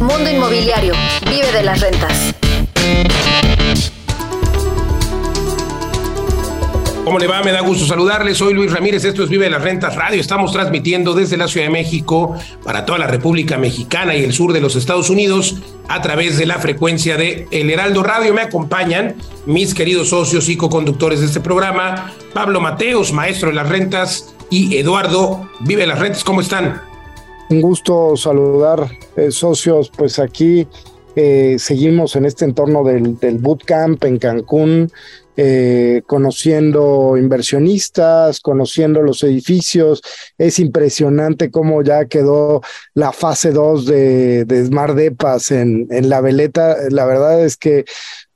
Mundo Inmobiliario. Vive de las rentas. ¿Cómo le va? Me da gusto saludarles. Soy Luis Ramírez. Esto es Vive de las Rentas Radio. Estamos transmitiendo desde la Ciudad de México para toda la República Mexicana y el sur de los Estados Unidos a través de la frecuencia de El Heraldo Radio. Me acompañan mis queridos socios y co-conductores de este programa, Pablo Mateos, maestro de las rentas, y Eduardo Vive de las Rentas. ¿Cómo están? Un gusto saludar, eh, socios. Pues aquí eh, seguimos en este entorno del, del bootcamp en Cancún. Eh, conociendo inversionistas, conociendo los edificios. Es impresionante cómo ya quedó la fase 2 de, de Smart Depas en, en la veleta. La verdad es que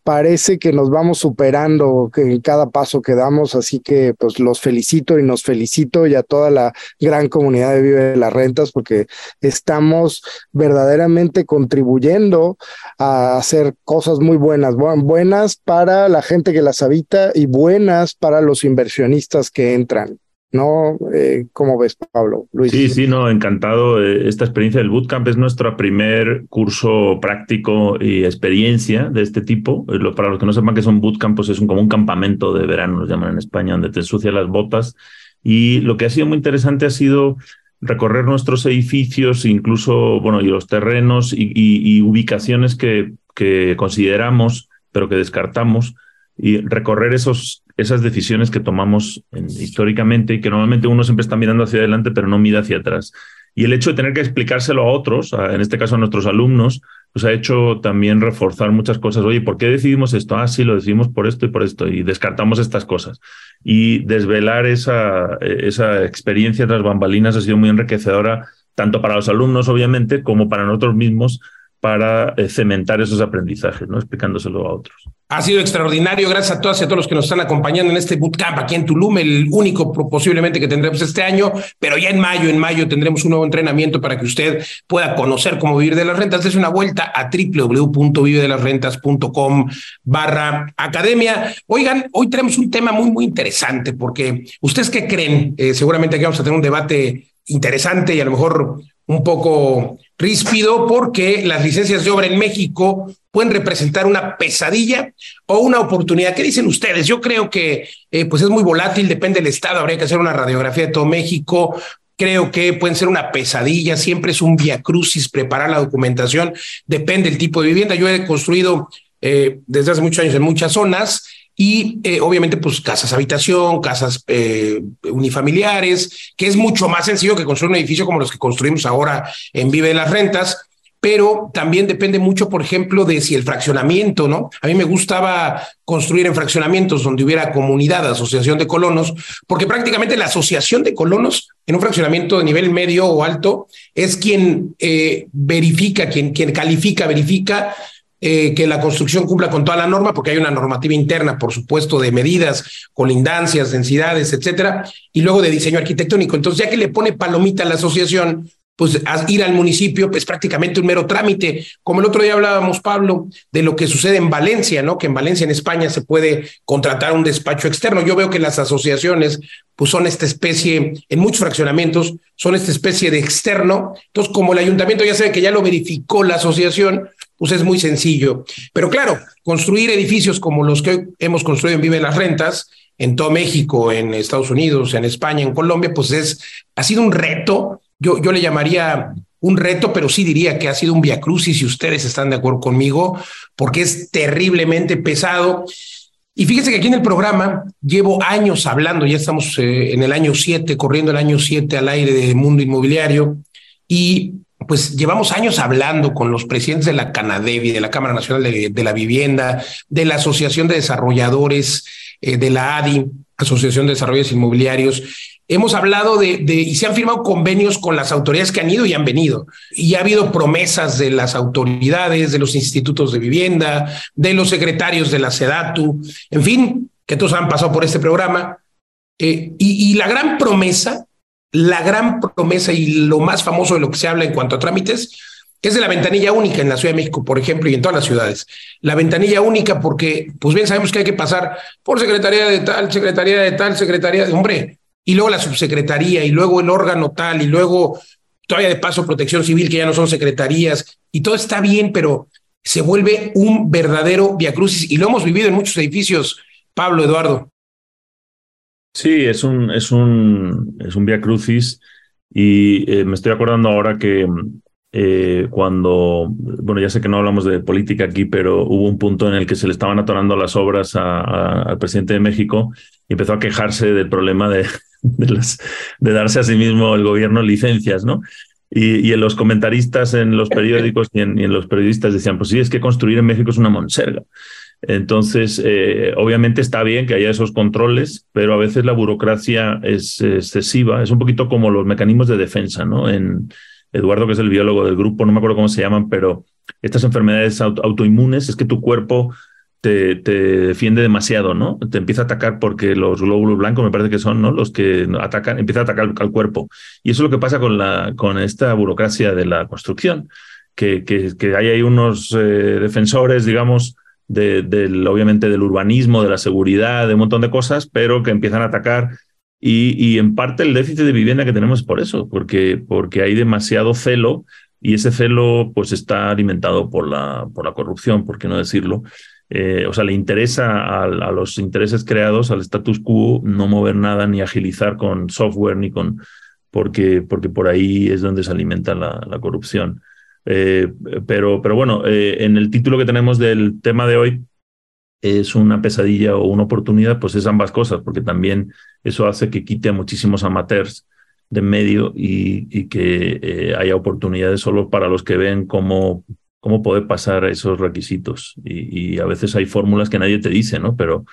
parece que nos vamos superando en cada paso que damos, así que pues los felicito y nos felicito y a toda la gran comunidad de Vive de las Rentas porque estamos verdaderamente contribuyendo a hacer cosas muy buenas, buenas para la gente que las habita y buenas para los inversionistas que entran. ¿No? Eh, ¿Cómo ves, Pablo? Luis. Sí, sí, no, encantado. Eh, esta experiencia del bootcamp es nuestro primer curso práctico y experiencia de este tipo. Eh, para los que no sepan que son bootcamp, pues es un, como un campamento de verano, nos llaman en España, donde te ensucian las botas. Y lo que ha sido muy interesante ha sido recorrer nuestros edificios, incluso, bueno, y los terrenos y, y ubicaciones que, que consideramos, pero que descartamos, y recorrer esos, esas decisiones que tomamos históricamente y que normalmente uno siempre está mirando hacia adelante, pero no mira hacia atrás. Y el hecho de tener que explicárselo a otros, en este caso a nuestros alumnos, pues ha hecho también reforzar muchas cosas. Oye, ¿por qué decidimos esto? Ah, sí, lo decidimos por esto y por esto, y descartamos estas cosas. Y desvelar esa, esa experiencia tras bambalinas ha sido muy enriquecedora, tanto para los alumnos, obviamente, como para nosotros mismos, para eh, cementar esos aprendizajes, ¿no? explicándoselo a otros. Ha sido extraordinario, gracias a todas y a todos los que nos están acompañando en este bootcamp aquí en Tulum, el único posiblemente que tendremos este año, pero ya en mayo, en mayo tendremos un nuevo entrenamiento para que usted pueda conocer cómo vivir de las rentas. Es una vuelta a www.vivedelasrentas.com barra academia. Oigan, hoy tenemos un tema muy, muy interesante porque ustedes qué creen, eh, seguramente aquí vamos a tener un debate interesante y a lo mejor un poco ríspido porque las licencias de obra en México pueden representar una pesadilla o una oportunidad. ¿Qué dicen ustedes? Yo creo que eh, pues es muy volátil, depende del estado, habría que hacer una radiografía de todo México. Creo que pueden ser una pesadilla, siempre es un via crucis preparar la documentación, depende del tipo de vivienda. Yo he construido eh, desde hace muchos años en muchas zonas y eh, obviamente pues casas habitación, casas eh, unifamiliares, que es mucho más sencillo que construir un edificio como los que construimos ahora en Vive de las Rentas, pero también depende mucho, por ejemplo, de si el fraccionamiento, ¿no? A mí me gustaba construir en fraccionamientos donde hubiera comunidad, asociación de colonos, porque prácticamente la asociación de colonos en un fraccionamiento de nivel medio o alto es quien eh, verifica, quien, quien califica, verifica eh, que la construcción cumpla con toda la norma, porque hay una normativa interna, por supuesto, de medidas, colindancias, densidades, etcétera, y luego de diseño arquitectónico. Entonces, ya que le pone palomita a la asociación, pues ir al municipio es prácticamente un mero trámite. Como el otro día hablábamos, Pablo, de lo que sucede en Valencia, ¿no? Que en Valencia, en España, se puede contratar un despacho externo. Yo veo que las asociaciones, pues son esta especie, en muchos fraccionamientos, son esta especie de externo. Entonces, como el ayuntamiento ya sabe que ya lo verificó la asociación, pues es muy sencillo. Pero claro, construir edificios como los que hemos construido en Vive las Rentas, en todo México, en Estados Unidos, en España, en Colombia, pues es, ha sido un reto. Yo, yo le llamaría un reto, pero sí diría que ha sido un viacrucis, si ustedes están de acuerdo conmigo, porque es terriblemente pesado. Y fíjense que aquí en el programa llevo años hablando, ya estamos eh, en el año 7, corriendo el año 7 al aire de Mundo Inmobiliario, y pues llevamos años hablando con los presidentes de la Canadevi, de la Cámara Nacional de, la Vivienda, de la Asociación de Desarrolladores, eh, de la ADI, Asociación de Desarrolladores Inmobiliarios. Hemos hablado de, y se han firmado convenios con las autoridades que han ido y han venido. Y ha habido promesas de las autoridades, de los institutos de vivienda, de los secretarios de la SEDATU, en fin, que todos han pasado por este programa. Eh, y la gran promesa la gran promesa y lo más famoso de lo que se habla en cuanto a trámites es de la ventanilla única en la Ciudad de México, por ejemplo, y en todas las ciudades. La ventanilla única porque, pues bien, sabemos que hay que pasar por secretaría de tal, secretaría de tal, secretaría de, hombre, y luego la subsecretaría, y luego el órgano tal, y luego todavía de paso protección civil, que ya no son secretarías, y todo está bien, pero se vuelve un verdadero viacrucis y lo hemos vivido en muchos edificios, Pablo Eduardo. Sí, es un, es un, es un viacrucis y eh, me estoy acordando ahora que eh, cuando, bueno, ya sé que no hablamos de política aquí, pero hubo un punto en el que se le estaban atorando las obras al presidente de México y empezó a quejarse del problema de, de, darse a sí mismo el gobierno licencias, ¿no? Y, en los comentaristas en los periódicos y en, los periodistas decían, pues sí, es que construir en México es una monserga. Entonces, eh, obviamente está bien que haya esos controles, pero a veces la burocracia es excesiva. Es un poquito como los mecanismos de defensa, ¿no? En Eduardo, que es el biólogo del grupo, no me acuerdo cómo se llaman, pero estas enfermedades autoinmunes es que tu cuerpo te, defiende demasiado, ¿no? Te empieza a atacar porque los glóbulos blancos me parece que son, ¿no? Los que atacan, empieza a atacar al cuerpo. Y eso es lo que pasa con, la, con esta burocracia de la construcción, que, que, que hay ahí unos eh, defensores, digamos, obviamente del urbanismo, de la seguridad, de un montón de cosas, pero que empiezan a atacar. Y, y en parte el déficit de vivienda que tenemos es por eso, porque, porque hay demasiado celo y ese celo pues está alimentado por la, por la corrupción, por qué no decirlo. Eh, o sea, le interesa a, los intereses creados, al status quo, no mover nada ni agilizar con software ni con, porque, porque por ahí es donde se alimenta la, corrupción. Eh, pero, pero bueno, eh, en el título que tenemos del tema de hoy, es una pesadilla o una oportunidad, pues es ambas cosas, porque también eso hace que quite a muchísimos amateurs de medio y, que haya oportunidades solo para los que ven cómo cómo poder pasar esos requisitos. Y, a veces hay fórmulas que nadie te dice, ¿no? Pero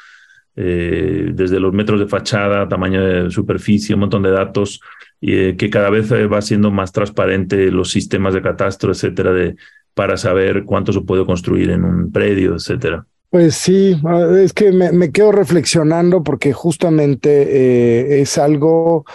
eh, desde los metros de fachada, tamaño de superficie, un montón de datos, y, eh, que cada vez eh, va siendo más transparente los sistemas de catastro, etcétera, de, para saber cuánto se puede construir en un predio, etcétera. Pues sí, es que me, quedo reflexionando porque justamente es algo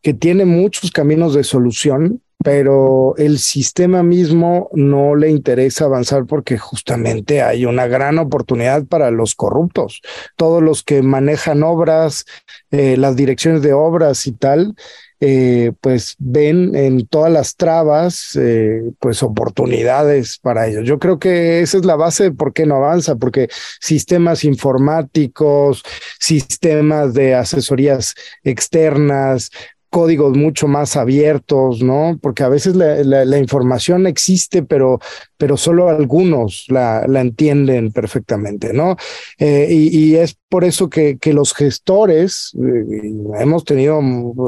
que tiene muchos caminos de solución pero el sistema mismo no le interesa avanzar porque justamente hay una gran oportunidad para los corruptos. Todos los que manejan obras, eh, las direcciones de obras y tal, eh, pues ven en todas las trabas, eh, pues oportunidades para ellos. Yo creo que esa es la base de por qué no avanza, porque sistemas informáticos, sistemas de asesorías externas, códigos mucho más abiertos, ¿no? Porque a veces la, información existe, pero, pero solo algunos la, la entienden perfectamente, ¿no? Eh, y, es por eso que, que los gestores, eh, hemos tenido,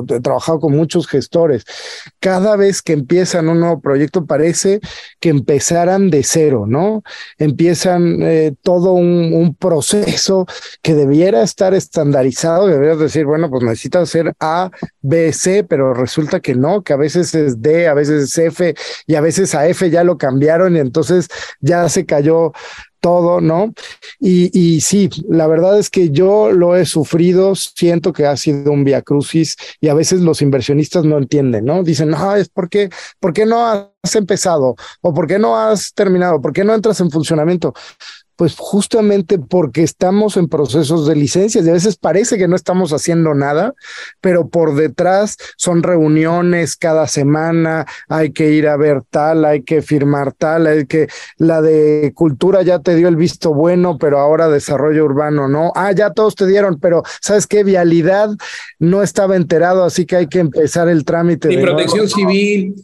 he trabajado con muchos gestores, cada vez que empiezan un nuevo proyecto parece que empezaran de cero, ¿no? Empiezan eh, todo un, proceso que debiera estar estandarizado, deberías decir, bueno, pues necesitas hacer A, B, C, pero resulta que no, que a veces es D, a veces es F y a veces a F ya lo cambiaron y entonces ya se cayó todo, ¿no? Y, y, sí, la verdad es que yo lo he sufrido, siento que ha sido un viacrucis y a veces los inversionistas no entienden, ¿no? Dicen, no, es porque, ¿por qué no has empezado? ¿O por qué no has terminado? ¿Por qué no entras en funcionamiento? Pues justamente porque estamos en procesos de licencias y a veces parece que no estamos haciendo nada, pero por detrás son reuniones cada semana, hay que ir a ver tal, hay que firmar tal, hay que la de cultura ya te dio el visto bueno, pero ahora desarrollo urbano no. Ah, ya todos te dieron, pero ¿sabes qué? Vialidad no estaba enterado, así que hay que empezar el trámite. Y protección civil,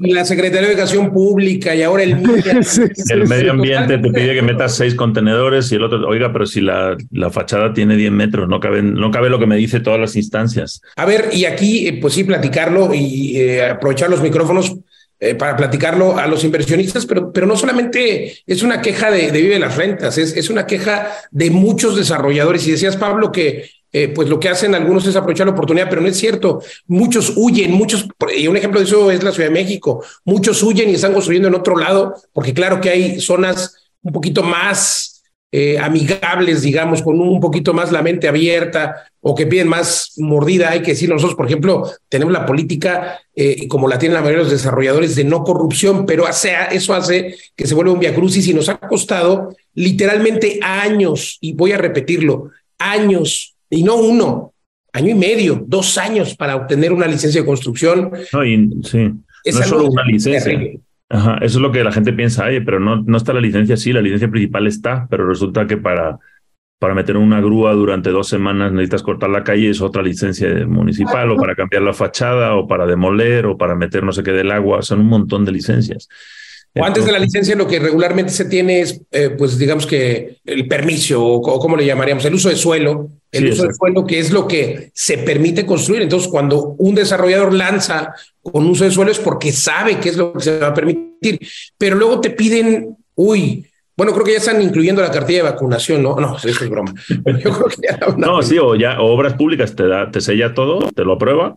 y, la Secretaría de Educación Pública y ahora el, el medio ambiente te pide que metas seis contenedores y el otro, oiga, pero si la, la fachada tiene 10 metros, no cabe, no cabe lo que me dice todas las instancias. A ver, y aquí, eh, pues sí, platicarlo y eh, aprovechar los micrófonos eh, para platicarlo a los inversionistas, pero, pero no solamente es una queja de, de Vive las Rentas, es, es una queja de muchos desarrolladores. Y decías, Pablo, que eh, pues lo que hacen algunos es aprovechar la oportunidad, pero no es cierto. Muchos huyen, muchos, y un ejemplo de eso es la Ciudad de México. Muchos huyen y están construyendo en otro lado, porque claro que hay zonas un poquito más eh, amigables, digamos, con un poquito más la mente abierta o que piden más mordida. Hay que decir, nosotros, por ejemplo, tenemos la política, eh, como la tienen la mayoría de los desarrolladores, de no corrupción, pero eso hace que se vuelva un viacrucis y nos ha costado literalmente años, y voy a repetirlo, años y no uno, año y medio, dos años para obtener una licencia de construcción. No, y, sí, no es solo una licencia. Ajá, eso es lo que la gente piensa, oye, pero no, no está la licencia, sí, la licencia principal está, pero resulta que para, para meter una grúa durante dos semanas necesitas cortar la calle, es otra licencia municipal, o para cambiar la fachada, o para demoler, o para meter no sé qué del agua, son un montón de licencias. O antes de la licencia lo que regularmente se tiene es, eh, pues digamos que el permiso, o, cómo le llamaríamos, el uso de suelo, el uso de suelo que es lo que se permite construir. Entonces, cuando un desarrollador lanza con uso de suelo es porque sabe qué es lo que se va a permitir, pero luego te piden, uy, bueno, creo que ya están incluyendo la cartilla de vacunación, ¿no? No, eso es broma. Yo creo que ya no, sí, o ya obras públicas te da, te sella todo, te lo aprueba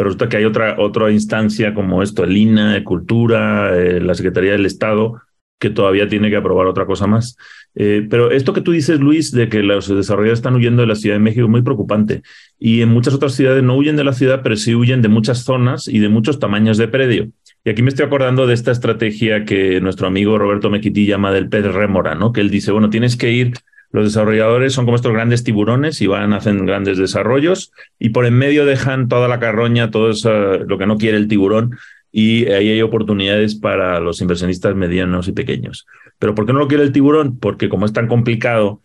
pero resulta que hay otra, otra instancia como esto, el INA, de Cultura, eh, la Secretaría del Estado, que todavía tiene que aprobar otra cosa más. Eh, pero esto que tú dices, Luis, de que los desarrolladores están huyendo de la Ciudad de México es muy preocupante. Y en muchas otras ciudades no huyen de la ciudad, pero sí huyen de muchas zonas y de muchos tamaños de predio. Y aquí me estoy acordando de esta estrategia que nuestro amigo Roberto Mequití llama del pez rémora, ¿no? Que él dice, bueno, tienes que ir los desarrolladores son como estos grandes tiburones y van, hacen grandes desarrollos y por en medio dejan toda la carroña, todo eso, lo que no quiere el tiburón y ahí hay oportunidades para los inversionistas medianos y pequeños. Pero ¿por qué no lo quiere el tiburón? Porque como es tan complicado,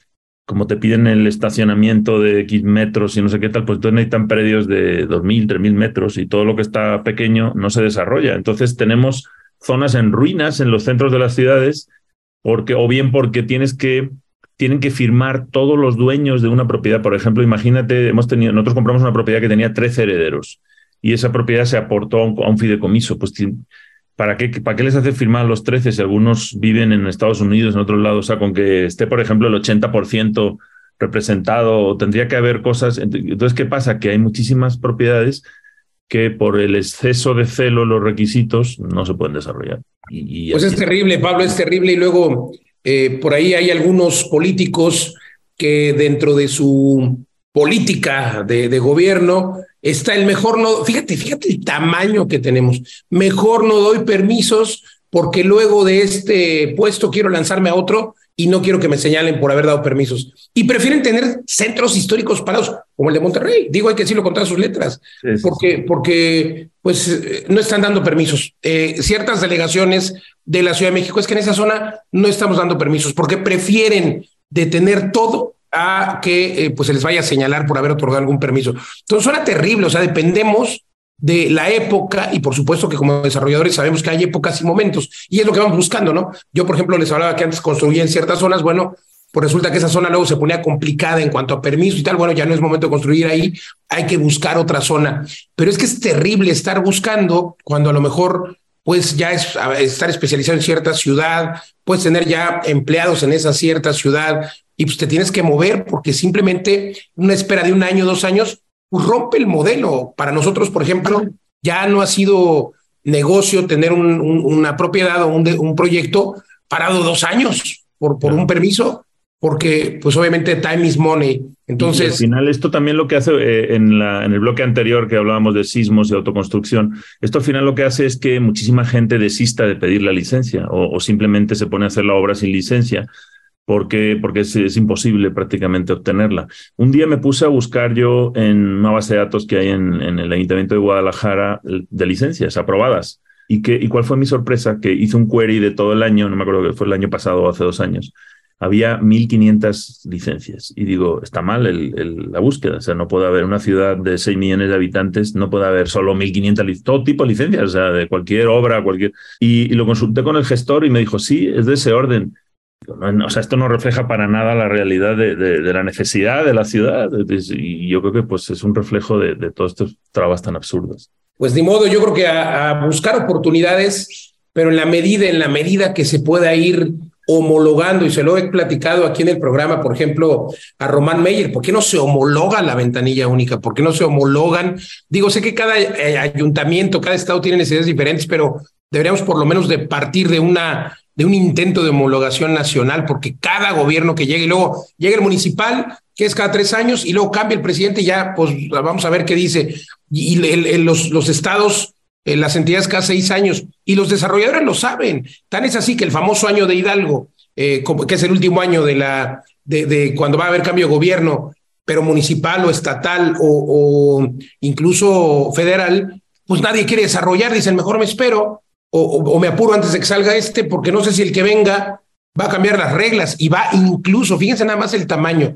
como te piden el estacionamiento de X metros y no sé qué tal, pues entonces necesitan predios de 2.000, 3.000 metros y todo lo que está pequeño no se desarrolla. Entonces tenemos zonas en ruinas en los centros de las ciudades, porque, o bien porque tienes que tienen que firmar todos los dueños de una propiedad. Por ejemplo, imagínate, hemos tenido, nosotros compramos una propiedad que tenía 13 herederos y esa propiedad se aportó a un, fideicomiso. Pues, ¿para qué, ¿para qué les hace firmar los 13 si algunos viven en Estados Unidos, en otros lados? O sea, con que esté, por ejemplo, el 80% representado, tendría que haber cosas. Entonces, ¿qué pasa? Que hay muchísimas propiedades que por el exceso de celo, los requisitos, no se pueden desarrollar. Y, pues es terrible, Pablo, es terrible. Y luego eh, por ahí hay algunos políticos que dentro de su política de, gobierno está el mejor no, fíjate, fíjate el tamaño que tenemos, mejor no doy permisos porque luego de este puesto quiero lanzarme a otro y no quiero que me señalen por haber dado permisos. Y prefieren tener centros históricos parados, como el de Monterrey. Digo, hay que decirlo con todas sus letras, porque, porque pues eh, no están dando permisos. Eh, ciertas delegaciones de la Ciudad de México es que en esa zona no estamos dando permisos, porque prefieren detener todo a que eh, pues se les vaya a señalar por haber otorgado algún permiso. Entonces suena terrible, o sea, dependemos de la época y por supuesto que como desarrolladores sabemos que hay épocas y momentos y es lo que vamos buscando, ¿no? Yo, por ejemplo, les hablaba que antes construía en ciertas zonas, bueno, pues resulta que esa zona luego se ponía complicada en cuanto a permiso y tal, bueno, ya no es momento de construir ahí, hay que buscar otra zona. Pero es que es terrible estar buscando cuando a lo mejor pues ya es estar especializado en cierta ciudad, puedes tener ya empleados en esa cierta ciudad y pues te tienes que mover porque simplemente una espera de un año, dos años, pues, rompe el modelo. Para nosotros, por ejemplo, ya no ha sido negocio tener una propiedad o un, proyecto parado dos años por, por un permiso, porque pues obviamente time is money. Entonces, al final esto también lo que hace eh, en, la, en el bloque anterior que hablábamos de sismos y autoconstrucción, esto al final lo que hace es que muchísima gente desista de pedir la licencia o simplemente se pone a hacer la obra sin licencia porque, porque es, imposible prácticamente obtenerla. Un día me puse a buscar yo en una base de datos que hay en, en el Ayuntamiento de Guadalajara de licencias aprobadas. ¿Y, que, ¿Y cuál fue mi sorpresa? Que hice un query de todo el año, no me acuerdo que fue el año pasado o hace dos años, había 1.500 licencias. Y digo, está mal el, la búsqueda. O sea, no puede haber una ciudad de 6 millones de habitantes, no puede haber solo 1.500, todo tipo de licencias, o sea, de cualquier obra, cualquier... y, lo consulté con el gestor y me dijo, sí, es de ese orden. O sea, esto no refleja para nada la realidad de, la necesidad de la ciudad. Y yo creo que pues, es un reflejo de, todos estos trabas tan absurdos. Pues ni modo, yo creo que a, buscar oportunidades, pero en la medida, en la medida que se pueda ir homologando, y se lo he platicado aquí en el programa, por ejemplo, a Román Meyer, ¿por qué no se homologa la ventanilla única? ¿Por qué no se homologan? Digo, sé que cada eh, ayuntamiento, cada estado tiene necesidades diferentes, pero deberíamos por lo menos de partir de una de un intento de homologación nacional, porque cada gobierno que llegue, y luego llega el municipal, que es cada tres años, y luego cambia el presidente, ya pues vamos a ver qué dice. Y, los, los estados, las entidades cada seis años, y los desarrolladores lo saben. Tan es así que el famoso año de Hidalgo, eh, que es el último año de la de, cuando va a haber cambio de gobierno, pero municipal o estatal o, incluso federal, pues nadie quiere desarrollar, dicen, mejor me espero o, o, me apuro antes de que salga este, porque no sé si el que venga va a cambiar las reglas y va incluso, fíjense nada más el tamaño,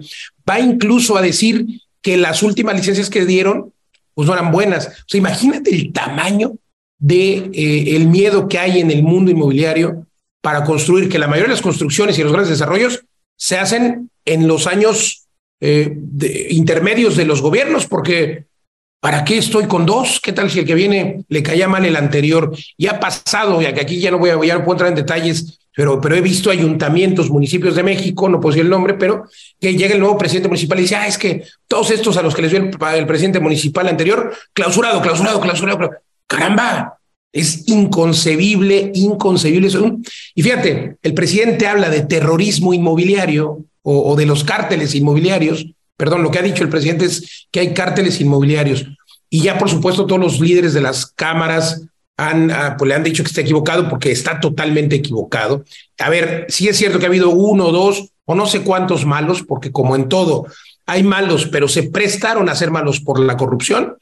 va incluso a decir que las últimas licencias que dieron, pues no eran buenas. O sea, imagínate el tamaño de eh, miedo que hay en el mundo inmobiliario para construir, que la mayoría de las construcciones y los grandes desarrollos se hacen en los años eh, intermedios de los gobiernos, porque ¿para qué estoy con dos? ¿Qué tal si el que viene le caía mal el anterior? Y ha pasado, ya que aquí ya no voy a, ya no puedo entrar en detalles, pero, pero he visto ayuntamientos, municipios de México, no puedo decir el nombre, pero que llega el nuevo presidente municipal y dice, ah, es que todos estos a los que les dio el, presidente municipal anterior, clausurado, clausurado, clausurado, caramba, es inconcebible, inconcebible eso. Y fíjate, el presidente habla de terrorismo inmobiliario o, de los cárteles inmobiliarios. Perdón, lo que ha dicho el presidente es que hay cárteles inmobiliarios. Y ya, por supuesto, todos los líderes de las cámaras ah, pues le han dicho que está equivocado porque está totalmente equivocado. A ver, sí es cierto que ha habido uno, dos o no sé cuántos malos, porque como en todo, hay malos, pero se prestaron a ser malos por la corrupción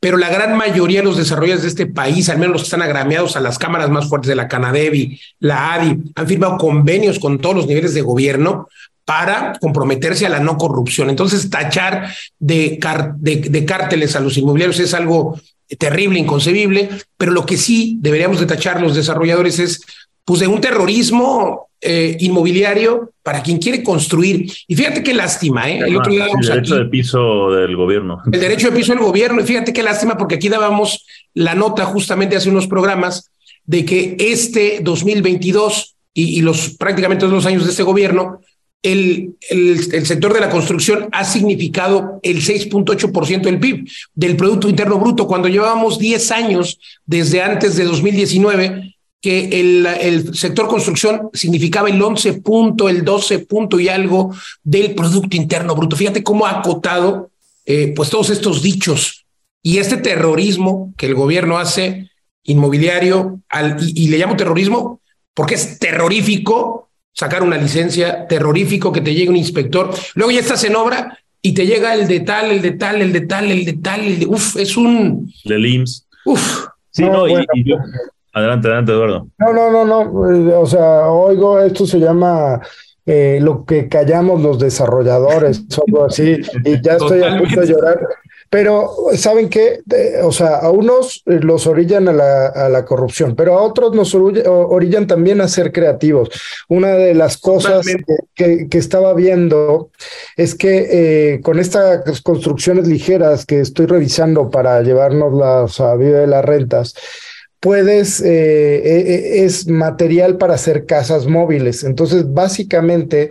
pero la gran mayoría de los desarrolladores de este país, al menos los que están agrameados a las cámaras más fuertes de la Canadevi, la ADI, han firmado convenios con todos los niveles de gobierno para comprometerse a la no corrupción. Entonces, tachar de, de, cárteles a los inmobiliarios es algo terrible, inconcebible, pero lo que sí deberíamos de tachar los desarrolladores es pues de un terrorismo eh, inmobiliario para quien quiere construir. Y fíjate qué lástima, ¿eh? El otro día el derecho de piso del gobierno. El derecho de piso del gobierno. Y fíjate qué lástima, porque aquí dábamos la nota justamente hace unos programas de que este 2022 y, los prácticamente todos los años de este gobierno, el, el, el, sector de la construcción ha significado el 6.8% del PIB, del Producto Interno Bruto, cuando llevábamos 10 años desde antes de 2019 que el, el, sector construcción significaba el 11 punto, el 12 punto y algo del Producto Interno Bruto. Fíjate cómo ha acotado eh, pues todos estos dichos y este terrorismo que el gobierno hace inmobiliario al, y, le llamo terrorismo porque es terrorífico sacar una licencia, terrorífico que te llegue un inspector, luego ya estás en obra y te llega el de tal, el de tal, el de tal, el de tal, el de, uf, es un... Del IMSS. Uf. Sí, no, y, yo, Adelante, adelante, Eduardo. No, no, no, no. Eh, o sea, oigo, esto se llama eh, lo que callamos los desarrolladores, algo así, y ya estoy a punto de llorar. Pero, ¿saben qué? o sea, a unos eh, los orillan a la, a la corrupción, pero a otros nos orillan también a ser creativos. Una de las cosas que, que, estaba viendo es que con estas construcciones ligeras que estoy revisando para llevarnos las a vida de las rentas, puedes, eh, eh, eh, es material para hacer casas móviles. Entonces, básicamente,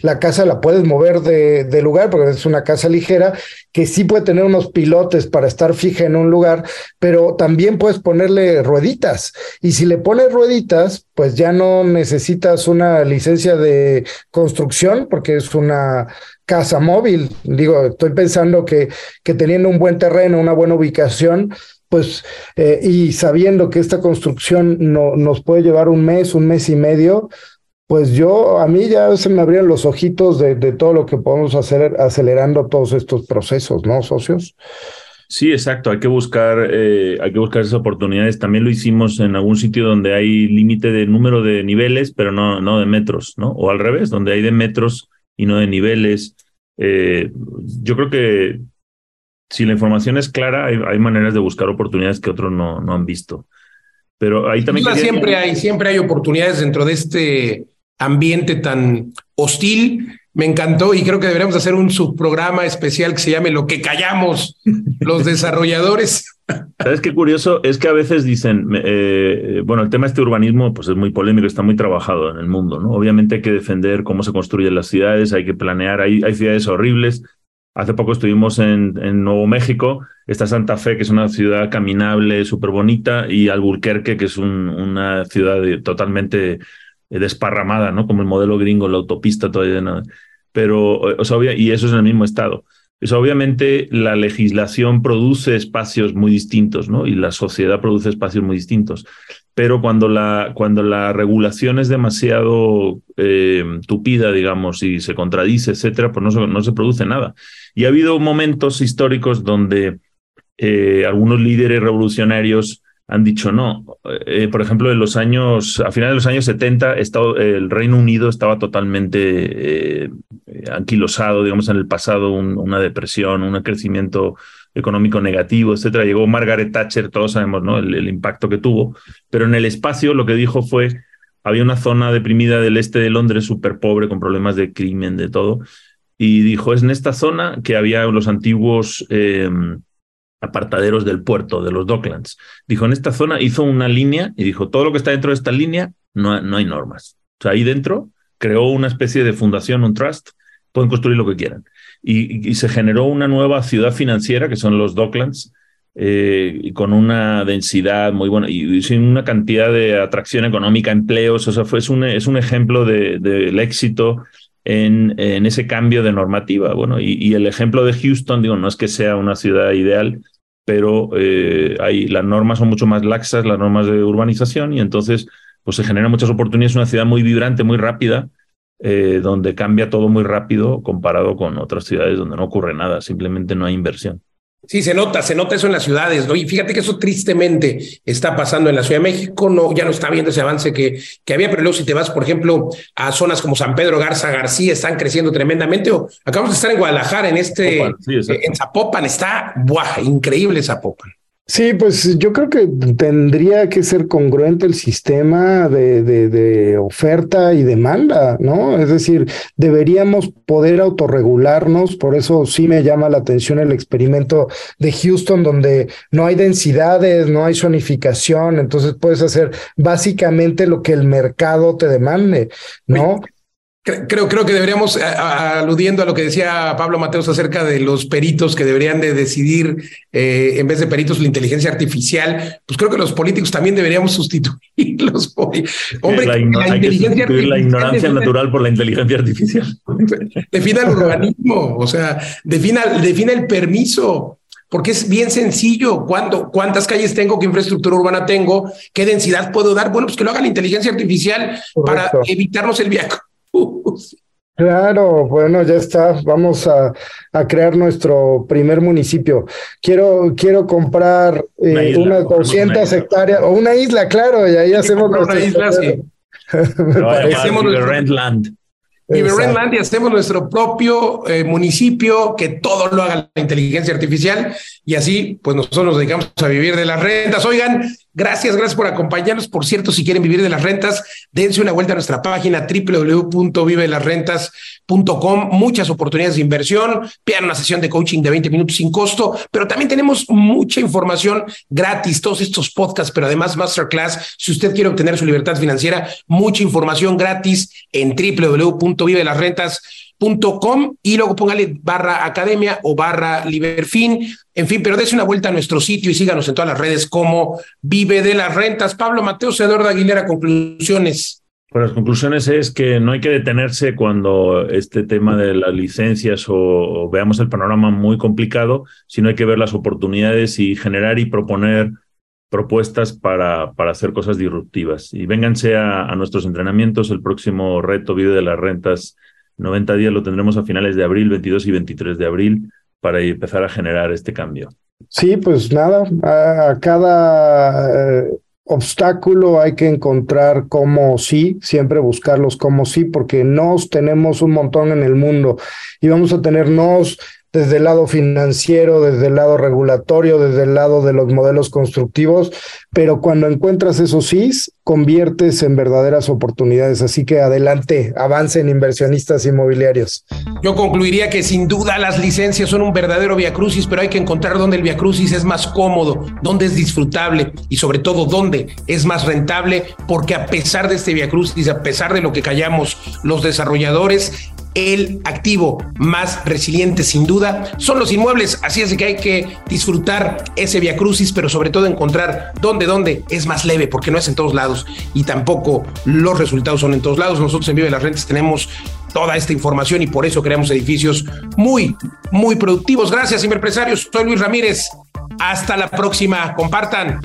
la casa la puedes mover de, de, lugar porque es una casa ligera que sí puede tener unos pilotes para estar fija en un lugar, pero también puedes ponerle rueditas. Y si le pones rueditas, pues ya no necesitas una licencia de construcción porque es una casa móvil. Digo, estoy pensando que, que teniendo un buen terreno, una buena ubicación, pues, eh, y sabiendo que esta construcción no, nos puede llevar un mes, un mes y medio, pues yo, a mí ya se me abrían los ojitos de, todo lo que podemos hacer acelerando todos estos procesos, ¿no, socios? Sí, exacto. Hay que buscar, eh, hay que buscar esas oportunidades. También lo hicimos en algún sitio donde hay límite de número de niveles, pero no, no de metros, ¿no? O al revés, donde hay de metros y no de niveles. Eh, yo creo que si la información es clara, hay, maneras de buscar oportunidades que otros no, no han visto. Pero ahí también. Siempre hay, siempre hay oportunidades dentro de este ambiente tan hostil. Me encantó y creo que deberíamos hacer un subprograma especial que se llame Lo que callamos los desarrolladores. ¿Sabes qué curioso? Es que a veces dicen, eh, bueno, el tema de este urbanismo pues es muy polémico, está muy trabajado en el mundo, ¿no? Obviamente hay que defender cómo se construyen las ciudades, hay que planear, hay, hay ciudades horribles, Hace poco estuvimos en, Nuevo México, está Santa Fe, que es una ciudad caminable, súper bonita, y Alburquerque, que es una ciudad totalmente desparramada, ¿no? Como el modelo gringo, la autopista todavía no. Pero, o sea, y eso es en el mismo estado. Eso obviamente la legislación produce espacios muy distintos, ¿no? Y la sociedad produce espacios muy distintos. Pero cuando la, cuando la regulación es demasiado eh, tupida, digamos, y se contradice, etcétera, pues no se, no se produce nada. Y ha habido momentos históricos donde eh, algunos líderes revolucionarios han dicho no. Eh, por ejemplo, en los años, a finales de los años 70, el Reino Unido estaba totalmente eh, anquilosado, digamos, en el pasado, una depresión, un crecimiento económico negativo, etcétera. Llegó Margaret Thatcher, todos sabemos, ¿no? El, el, impacto que tuvo. Pero en el espacio lo que dijo fue, había una zona deprimida del este de Londres súper pobre, con problemas de crimen, de todo. Y dijo, es en esta zona que había los antiguos... Eh, apartaderos del puerto, de los Docklands. Dijo, en esta zona hizo una línea y dijo, todo lo que está dentro de esta línea no, no hay normas. O sea, ahí dentro creó una especie de fundación, un trust, pueden construir lo que quieran. Y, se generó una nueva ciudad financiera, que son los Docklands, eh, con una densidad muy buena y, sin una cantidad de atracción económica, empleos. O sea, fue, es, un, es un ejemplo del de, éxito en, ese cambio de normativa. Bueno, y, el ejemplo de Houston, digo, no es que sea una ciudad ideal, pero eh, las normas son mucho más laxas, las normas de urbanización, y entonces pues se generan muchas oportunidades. Es una ciudad muy vibrante, muy rápida, eh, donde cambia todo muy rápido comparado con otras ciudades donde no ocurre nada, simplemente no hay inversión. Sí, se nota, se nota eso en las ciudades, ¿no? Y fíjate que eso tristemente está pasando en la Ciudad de México, no, ya no está viendo ese avance que, que había, pero luego si te vas, por ejemplo, a zonas como San Pedro Garza García, están creciendo tremendamente, o acabamos de estar en Guadalajara, en este, en Zapopan, está, ¡buah! Increíble Zapopan. Sí, pues yo creo que tendría que ser congruente el sistema de, de, oferta y demanda, ¿no? Es decir, deberíamos poder autorregularnos, por eso sí me llama la atención el experimento de Houston, donde no hay densidades, no hay zonificación, entonces puedes hacer básicamente lo que el mercado te demande, ¿no? Creo, creo que deberíamos, aludiendo a lo que decía Pablo Mateos acerca de los peritos que deberían de decidir eh, en vez de peritos la inteligencia artificial, pues creo que los políticos también deberíamos sustituirlos. Hombre, la, la, inteligencia la ignorancia natural por la inteligencia artificial. Defina el organismo, o sea, defina, defina el permiso porque es bien sencillo. ¿Cuánto, ¿Cuántas calles tengo? ¿Qué infraestructura urbana tengo? ¿Qué densidad puedo dar? Bueno, pues que lo haga la inteligencia artificial para evitarnos el viaje Claro, bueno, ya está. Vamos a, crear nuestro primer municipio. Quiero, quiero comprar eh, unas 200 hectáreas o una isla, claro, y ahí hacemos una isla, sí. hacemos Rentland. Rentland y hacemos nuestro propio eh, municipio que todo lo haga la inteligencia artificial y así, pues nosotros nos dedicamos a vivir de las rentas. Oigan, Gracias, gracias por acompañarnos. Por cierto, si quieren vivir de las rentas, dense una vuelta a nuestra página www.vivelasrentas.com. Muchas oportunidades de inversión, pidan una sesión de coaching de 20 minutos sin costo, pero también tenemos mucha información gratis, todos estos podcasts, pero además masterclass. Si usted quiere obtener su libertad financiera, mucha información gratis en www.vivelasrentas.com Com, y luego póngale barra academia o barra liberfin, en fin, pero dése una vuelta a nuestro sitio y síganos en todas las redes como Vive de las Rentas. Pablo Mateo Eduardo Aguilera, conclusiones. Pues las conclusiones es que no hay que detenerse cuando este tema de las licencias o, veamos el panorama muy complicado, sino hay que ver las oportunidades y generar y proponer propuestas para, para hacer cosas disruptivas. Y vénganse a, nuestros entrenamientos. El próximo reto Vive de las Rentas 90 días lo tendremos a finales de abril, 22 y 23 de abril, para empezar a generar este cambio. Sí, pues nada, a, cada eh, obstáculo hay que encontrar cómo sí, siempre buscarlos como sí, porque nos tenemos un montón en el mundo y vamos a tener nos desde el lado financiero, desde el lado regulatorio, desde el lado de los modelos constructivos, pero cuando encuentras esos sís, conviertes en verdaderas oportunidades. Así que adelante, avancen inversionistas inmobiliarios. Yo concluiría que sin duda las licencias son un verdadero viacrucis, pero hay que encontrar dónde el viacrucis es más cómodo, dónde es disfrutable y sobre todo dónde es más rentable, porque a pesar de este viacrucis, a pesar de lo que callamos los desarrolladores, el activo más resiliente sin duda son los inmuebles, así es que hay que disfrutar ese via crucis, pero sobre todo encontrar dónde, dónde es más leve, porque no es en todos lados y tampoco los resultados son en todos lados. Nosotros en Vive las Rentas tenemos toda esta información y por eso creamos edificios muy, muy productivos. Gracias, empresarios. Soy Luis Ramírez. Hasta la próxima. Compartan.